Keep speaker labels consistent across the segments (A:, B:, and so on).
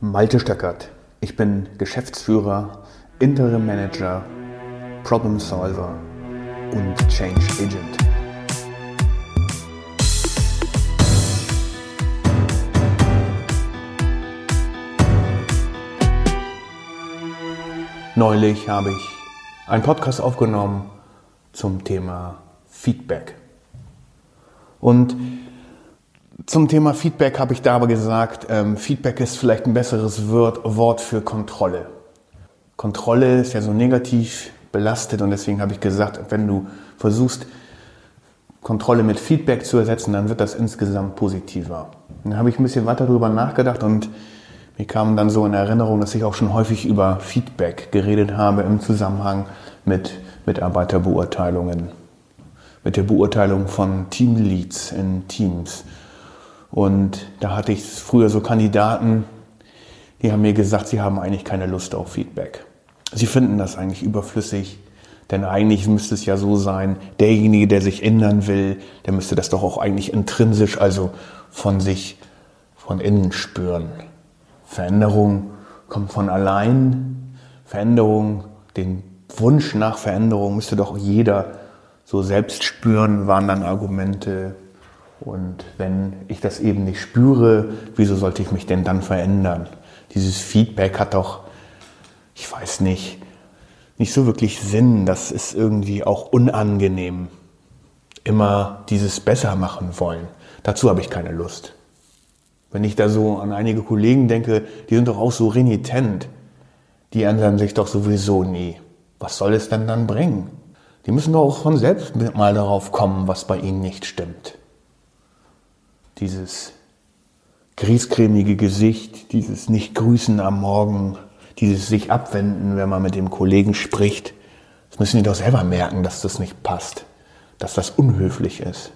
A: Malte Stöckert. Ich bin Geschäftsführer, Interim Manager, Problem Solver und Change Agent. Neulich habe ich einen Podcast aufgenommen zum Thema Feedback. Und zum Thema Feedback habe ich da aber gesagt, ähm, Feedback ist vielleicht ein besseres Wort für Kontrolle. Kontrolle ist ja so negativ belastet und deswegen habe ich gesagt, wenn du versuchst, Kontrolle mit Feedback zu ersetzen, dann wird das insgesamt positiver. dann habe ich ein bisschen weiter darüber nachgedacht und mir kam dann so in Erinnerung, dass ich auch schon häufig über Feedback geredet habe im Zusammenhang mit Mitarbeiterbeurteilungen, mit der Beurteilung von Teamleads in Teams. Und da hatte ich früher so Kandidaten, die haben mir gesagt, sie haben eigentlich keine Lust auf Feedback. Sie finden das eigentlich überflüssig, denn eigentlich müsste es ja so sein, derjenige, der sich ändern will, der müsste das doch auch eigentlich intrinsisch, also von sich, von innen spüren. Veränderung kommt von allein. Veränderung, den Wunsch nach Veränderung müsste doch jeder so selbst spüren, waren dann Argumente. Und wenn ich das eben nicht spüre, wieso sollte ich mich denn dann verändern? Dieses Feedback hat doch, ich weiß nicht, nicht so wirklich Sinn. Das ist irgendwie auch unangenehm. Immer dieses besser machen wollen. Dazu habe ich keine Lust. Wenn ich da so an einige Kollegen denke, die sind doch auch so renitent. Die ändern sich doch sowieso nie. Was soll es denn dann bringen? Die müssen doch auch von selbst mal darauf kommen, was bei ihnen nicht stimmt. Dieses griescremige Gesicht, dieses Nicht-Grüßen am Morgen, dieses sich abwenden, wenn man mit dem Kollegen spricht, das müssen die doch selber merken, dass das nicht passt, dass das unhöflich ist.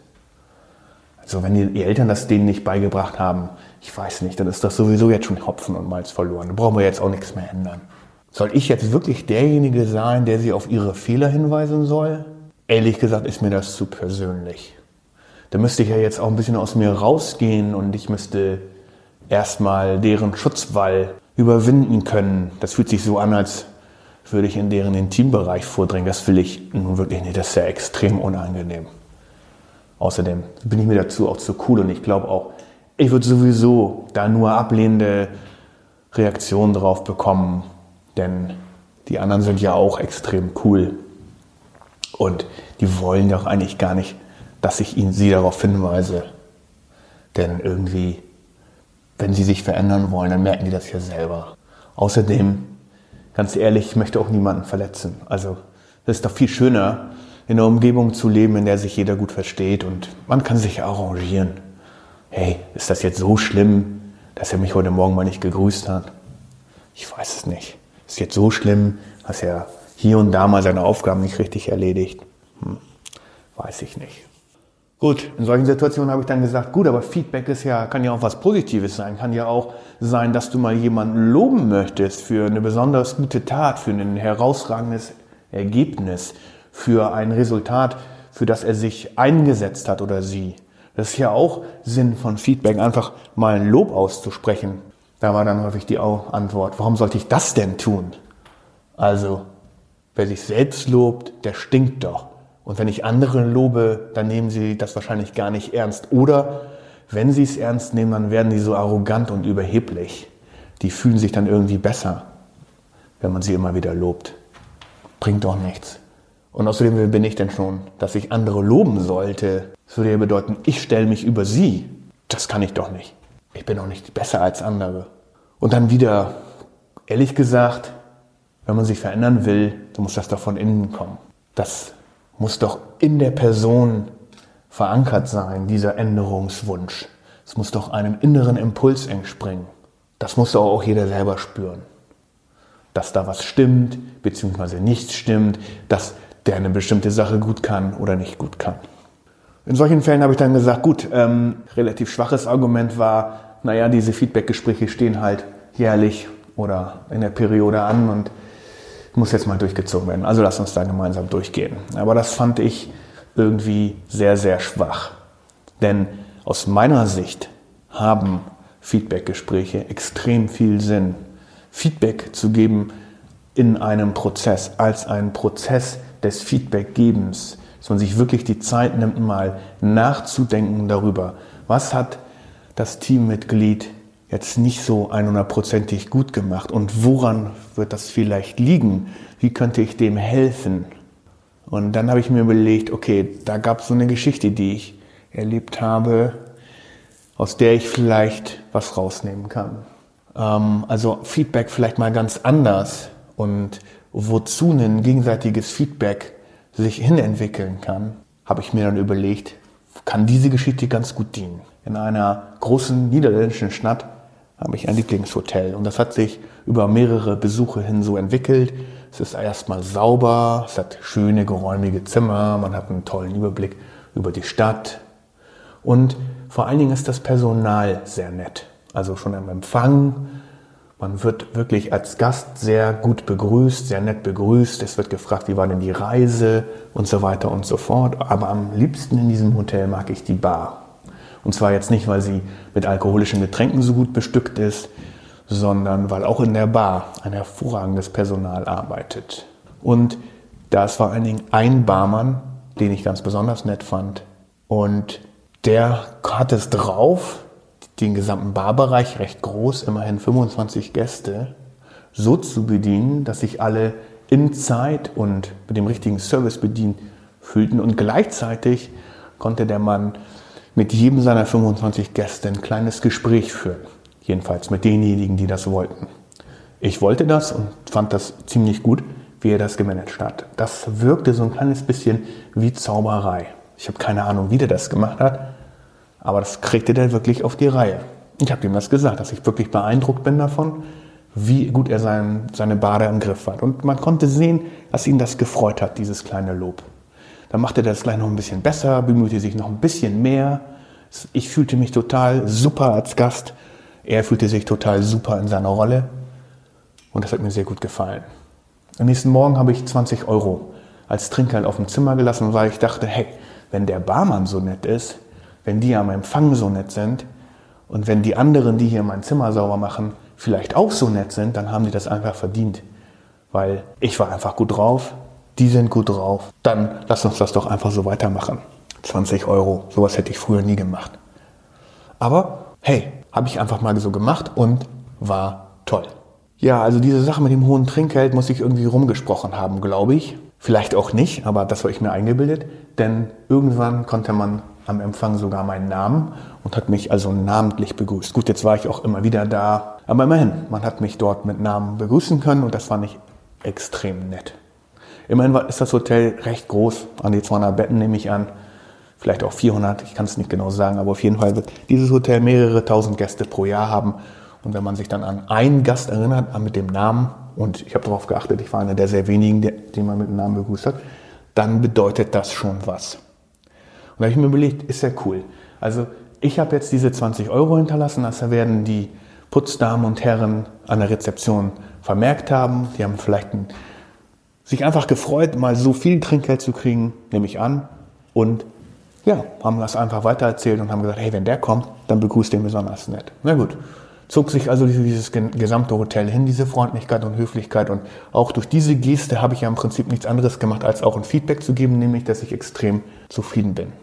A: Also wenn die Eltern das denen nicht beigebracht haben, ich weiß nicht, dann ist das sowieso jetzt schon Hopfen und Malz verloren. Da brauchen wir jetzt auch nichts mehr ändern. Soll ich jetzt wirklich derjenige sein, der sie auf ihre Fehler hinweisen soll? Ehrlich gesagt ist mir das zu persönlich. Da müsste ich ja jetzt auch ein bisschen aus mir rausgehen und ich müsste erstmal deren Schutzwall überwinden können. Das fühlt sich so an, als würde ich in deren Intimbereich vordringen. Das will ich nun wirklich nicht. Das ist ja extrem unangenehm. Außerdem bin ich mir dazu auch zu cool und ich glaube auch, ich würde sowieso da nur ablehnende Reaktionen drauf bekommen, denn die anderen sind ja auch extrem cool und die wollen doch eigentlich gar nicht, dass ich ihnen sie darauf hinweise. Denn irgendwie, wenn sie sich verändern wollen, dann merken die das ja selber. Außerdem, ganz ehrlich, ich möchte auch niemanden verletzen. Also, es ist doch viel schöner, in einer Umgebung zu leben, in der sich jeder gut versteht und man kann sich arrangieren. Hey, ist das jetzt so schlimm, dass er mich heute Morgen mal nicht gegrüßt hat? Ich weiß es nicht. Ist jetzt so schlimm, dass er hier und da mal seine Aufgaben nicht richtig erledigt? Hm, weiß ich nicht. Gut, in solchen Situationen habe ich dann gesagt, gut, aber Feedback ist ja, kann ja auch was Positives sein. Kann ja auch sein, dass du mal jemanden loben möchtest für eine besonders gute Tat, für ein herausragendes Ergebnis, für ein Resultat, für das er sich eingesetzt hat oder sie. Das ist ja auch Sinn von Feedback, einfach mal ein Lob auszusprechen. Da war dann häufig die Antwort, warum sollte ich das denn tun? Also, wer sich selbst lobt, der stinkt doch. Und wenn ich andere lobe, dann nehmen sie das wahrscheinlich gar nicht ernst. Oder wenn sie es ernst nehmen, dann werden die so arrogant und überheblich. Die fühlen sich dann irgendwie besser, wenn man sie immer wieder lobt. Bringt doch nichts. Und außerdem, wer bin ich denn schon, dass ich andere loben sollte? Das würde ja bedeuten, ich stelle mich über sie. Das kann ich doch nicht. Ich bin doch nicht besser als andere. Und dann wieder, ehrlich gesagt, wenn man sich verändern will, dann muss das doch von innen kommen. Das muss doch in der Person verankert sein, dieser Änderungswunsch. Es muss doch einem inneren Impuls entspringen. Das muss doch auch jeder selber spüren. Dass da was stimmt, beziehungsweise nichts stimmt, dass der eine bestimmte Sache gut kann oder nicht gut kann. In solchen Fällen habe ich dann gesagt, gut, ähm, relativ schwaches Argument war, naja, diese Feedback-Gespräche stehen halt jährlich oder in der Periode an und muss jetzt mal durchgezogen werden. Also lass uns da gemeinsam durchgehen. Aber das fand ich irgendwie sehr, sehr schwach. Denn aus meiner Sicht haben Feedbackgespräche extrem viel Sinn. Feedback zu geben in einem Prozess, als einen Prozess des Feedbackgebens, dass man sich wirklich die Zeit nimmt, mal nachzudenken darüber, was hat das Teammitglied jetzt nicht so 100%ig gut gemacht und woran wird das vielleicht liegen? Wie könnte ich dem helfen? Und dann habe ich mir überlegt, okay, da gab es so eine Geschichte, die ich erlebt habe, aus der ich vielleicht was rausnehmen kann. Ähm, also Feedback vielleicht mal ganz anders und wozu ein gegenseitiges Feedback sich hinentwickeln kann, habe ich mir dann überlegt, kann diese Geschichte ganz gut dienen. In einer großen niederländischen Stadt habe ich ein Lieblingshotel und das hat sich über mehrere Besuche hin so entwickelt. Es ist erstmal sauber, es hat schöne, geräumige Zimmer, man hat einen tollen Überblick über die Stadt und vor allen Dingen ist das Personal sehr nett. Also schon am Empfang, man wird wirklich als Gast sehr gut begrüßt, sehr nett begrüßt. Es wird gefragt, wie war denn die Reise und so weiter und so fort. Aber am liebsten in diesem Hotel mag ich die Bar. Und zwar jetzt nicht, weil sie mit alkoholischen Getränken so gut bestückt ist, sondern weil auch in der Bar ein hervorragendes Personal arbeitet. Und da ist vor allen Dingen ein Barmann, den ich ganz besonders nett fand. Und der hat es drauf, den gesamten Barbereich, recht groß, immerhin 25 Gäste, so zu bedienen, dass sich alle in Zeit und mit dem richtigen Service bedient fühlten. Und gleichzeitig konnte der Mann mit jedem seiner 25 Gäste ein kleines Gespräch führen. Jedenfalls mit denjenigen, die das wollten. Ich wollte das und fand das ziemlich gut, wie er das gemanagt hat. Das wirkte so ein kleines bisschen wie Zauberei. Ich habe keine Ahnung, wie der das gemacht hat, aber das kriegte der wirklich auf die Reihe. Ich habe ihm das gesagt, dass ich wirklich beeindruckt bin davon, wie gut er sein, seine Bade im Griff hat. Und man konnte sehen, dass ihn das gefreut hat, dieses kleine Lob. Dann machte er das gleich noch ein bisschen besser, bemühte sich noch ein bisschen mehr. Ich fühlte mich total super als Gast. Er fühlte sich total super in seiner Rolle. Und das hat mir sehr gut gefallen. Am nächsten Morgen habe ich 20 Euro als Trinkgeld auf dem Zimmer gelassen, weil ich dachte, hey, wenn der Barmann so nett ist, wenn die am Empfang so nett sind und wenn die anderen, die hier mein Zimmer sauber machen, vielleicht auch so nett sind, dann haben die das einfach verdient. Weil ich war einfach gut drauf, die sind gut drauf, dann lass uns das doch einfach so weitermachen. 20 Euro, sowas hätte ich früher nie gemacht. Aber hey, habe ich einfach mal so gemacht und war toll. Ja, also diese Sache mit dem hohen Trinkgeld muss ich irgendwie rumgesprochen haben, glaube ich. Vielleicht auch nicht, aber das habe ich mir eingebildet, denn irgendwann konnte man am Empfang sogar meinen Namen und hat mich also namentlich begrüßt. Gut, jetzt war ich auch immer wieder da, aber immerhin, man hat mich dort mit Namen begrüßen können und das fand ich extrem nett. Immerhin ist das Hotel recht groß, an die 200 Betten nehme ich an, vielleicht auch 400, ich kann es nicht genau sagen, aber auf jeden Fall wird dieses Hotel mehrere tausend Gäste pro Jahr haben. Und wenn man sich dann an einen Gast erinnert, mit dem Namen, und ich habe darauf geachtet, ich war einer der sehr wenigen, den man mit dem Namen begrüßt hat, dann bedeutet das schon was. Und da habe ich mir überlegt, ist ja cool. Also ich habe jetzt diese 20 Euro hinterlassen, das werden die Putzdamen und Herren an der Rezeption vermerkt haben. Die haben vielleicht ein sich einfach gefreut, mal so viel Trinkgeld zu kriegen, nehme ich an. Und ja, haben das einfach weitererzählt und haben gesagt, hey, wenn der kommt, dann begrüßt den besonders nett. Na gut, zog sich also dieses gesamte Hotel hin, diese Freundlichkeit und Höflichkeit. Und auch durch diese Geste habe ich ja im Prinzip nichts anderes gemacht, als auch ein Feedback zu geben, nämlich, dass ich extrem zufrieden bin.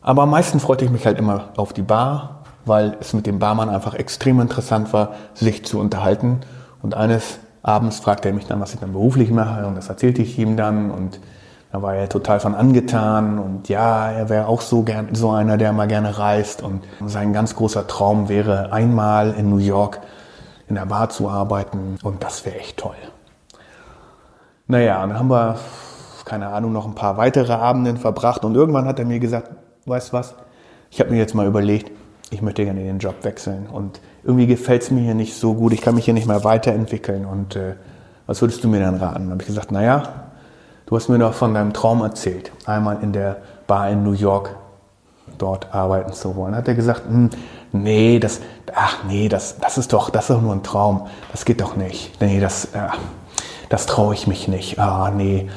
A: Aber am meisten freute ich mich halt immer auf die Bar, weil es mit dem Barmann einfach extrem interessant war, sich zu unterhalten. Und eines abends fragte er mich dann, was ich dann beruflich mache und das erzählte ich ihm dann und da war er total von angetan und ja, er wäre auch so gern so einer, der mal gerne reist und sein ganz großer Traum wäre einmal in New York in der Bar zu arbeiten und das wäre echt toll. Naja, und dann haben wir, keine Ahnung, noch ein paar weitere Abenden verbracht und irgendwann hat er mir gesagt, weißt was, ich habe mir jetzt mal überlegt, ich möchte gerne den Job wechseln und irgendwie gefällt es mir hier nicht so gut, ich kann mich hier nicht mehr weiterentwickeln und äh, was würdest du mir dann raten? Dann habe ich gesagt, naja, du hast mir doch von deinem Traum erzählt, einmal in der Bar in New York dort arbeiten zu wollen. Hat er gesagt, hm, nee, das, ach nee, das, das ist doch, das ist doch nur ein Traum, das geht doch nicht. Nee, das, äh, das traue ich mich nicht. Ah, nee.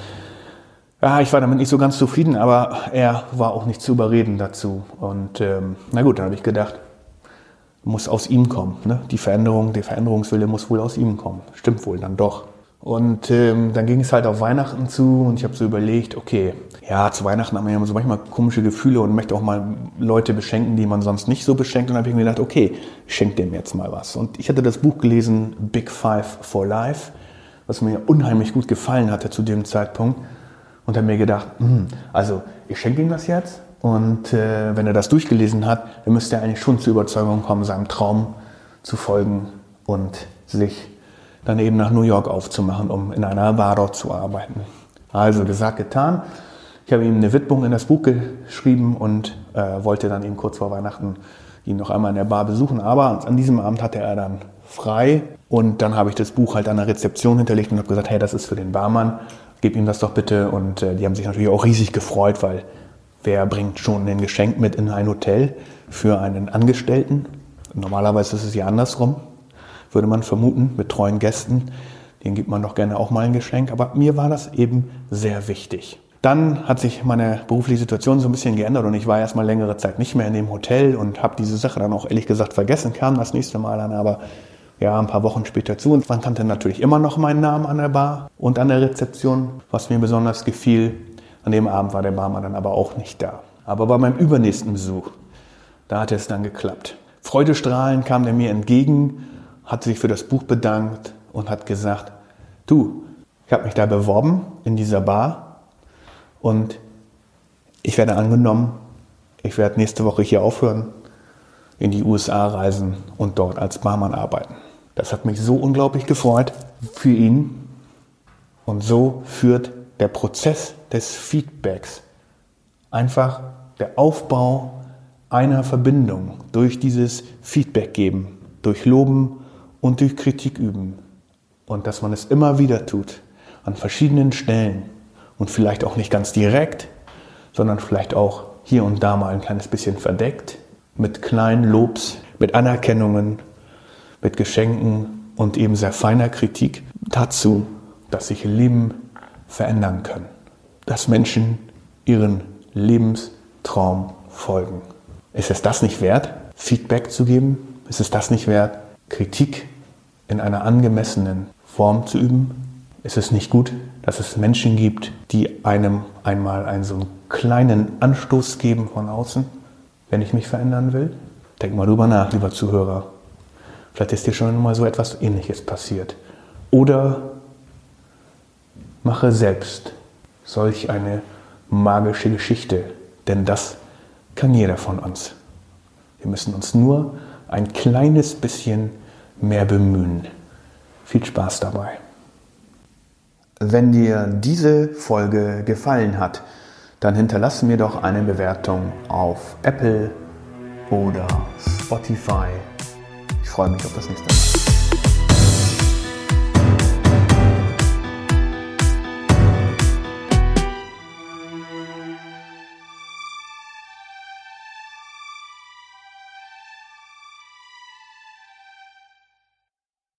A: Ja, ich war damit nicht so ganz zufrieden, aber er war auch nicht zu überreden dazu. Und ähm, na gut, dann habe ich gedacht, muss aus ihm kommen. Ne? Die Veränderung, der Veränderungswille muss wohl aus ihm kommen. Stimmt wohl dann doch. Und ähm, dann ging es halt auf Weihnachten zu und ich habe so überlegt, okay, ja, zu Weihnachten hat man ja so manchmal komische Gefühle und möchte auch mal Leute beschenken, die man sonst nicht so beschenkt. Und dann habe ich mir gedacht, okay, ich dem jetzt mal was. Und ich hatte das Buch gelesen, Big Five for Life, was mir unheimlich gut gefallen hatte zu dem Zeitpunkt. Und habe mir gedacht, hm, also ich schenke ihm das jetzt. Und äh, wenn er das durchgelesen hat, dann müsste er eigentlich schon zur Überzeugung kommen, seinem Traum zu folgen und sich dann eben nach New York aufzumachen, um in einer Bar dort zu arbeiten. Also gesagt, getan. Ich habe ihm eine Widmung in das Buch geschrieben und äh, wollte dann eben kurz vor Weihnachten ihn noch einmal in der Bar besuchen. Aber an diesem Abend hatte er dann frei und dann habe ich das Buch halt an der Rezeption hinterlegt und habe gesagt, hey, das ist für den Barmann, gib ihm das doch bitte. Und äh, die haben sich natürlich auch riesig gefreut, weil wer bringt schon ein Geschenk mit in ein Hotel für einen Angestellten? Normalerweise ist es ja andersrum würde man vermuten, mit treuen Gästen. Den gibt man doch gerne auch mal ein Geschenk. Aber mir war das eben sehr wichtig. Dann hat sich meine berufliche Situation so ein bisschen geändert und ich war erstmal längere Zeit nicht mehr in dem Hotel und habe diese Sache dann auch ehrlich gesagt vergessen, kam das nächste Mal dann aber ja, ein paar Wochen später zu und man kannte natürlich immer noch meinen Namen an der Bar und an der Rezeption, was mir besonders gefiel. An dem Abend war der Barmann dann aber auch nicht da. Aber bei meinem übernächsten Besuch, da hat es dann geklappt. Freudestrahlend kam er mir entgegen hat sich für das Buch bedankt und hat gesagt, du, ich habe mich da beworben in dieser Bar und ich werde angenommen, ich werde nächste Woche hier aufhören, in die USA reisen und dort als Barmann arbeiten. Das hat mich so unglaublich gefreut für ihn. Und so führt der Prozess des Feedbacks einfach der Aufbau einer Verbindung durch dieses Feedback geben, durch Loben und durch Kritik üben. Und dass man es immer wieder tut, an verschiedenen Stellen und vielleicht auch nicht ganz direkt, sondern vielleicht auch hier und da mal ein kleines bisschen verdeckt, mit kleinen Lobs, mit Anerkennungen, mit Geschenken und eben sehr feiner Kritik dazu, dass sich Leben verändern können, dass Menschen ihren Lebenstraum folgen. Ist es das nicht wert, Feedback zu geben? Ist es das nicht wert, Kritik in einer angemessenen Form zu üben? Ist es nicht gut, dass es Menschen gibt, die einem einmal einen so einen kleinen Anstoß geben von außen, wenn ich mich verändern will? Denk mal drüber nach, lieber Zuhörer. Vielleicht ist dir schon mal so etwas Ähnliches passiert. Oder mache selbst solch eine magische Geschichte, denn das kann jeder von uns. Wir müssen uns nur ein kleines bisschen mehr bemühen. Viel Spaß dabei. Wenn dir diese Folge gefallen hat, dann hinterlasse mir doch eine Bewertung auf Apple oder Spotify. Ich freue mich auf das nächste Mal.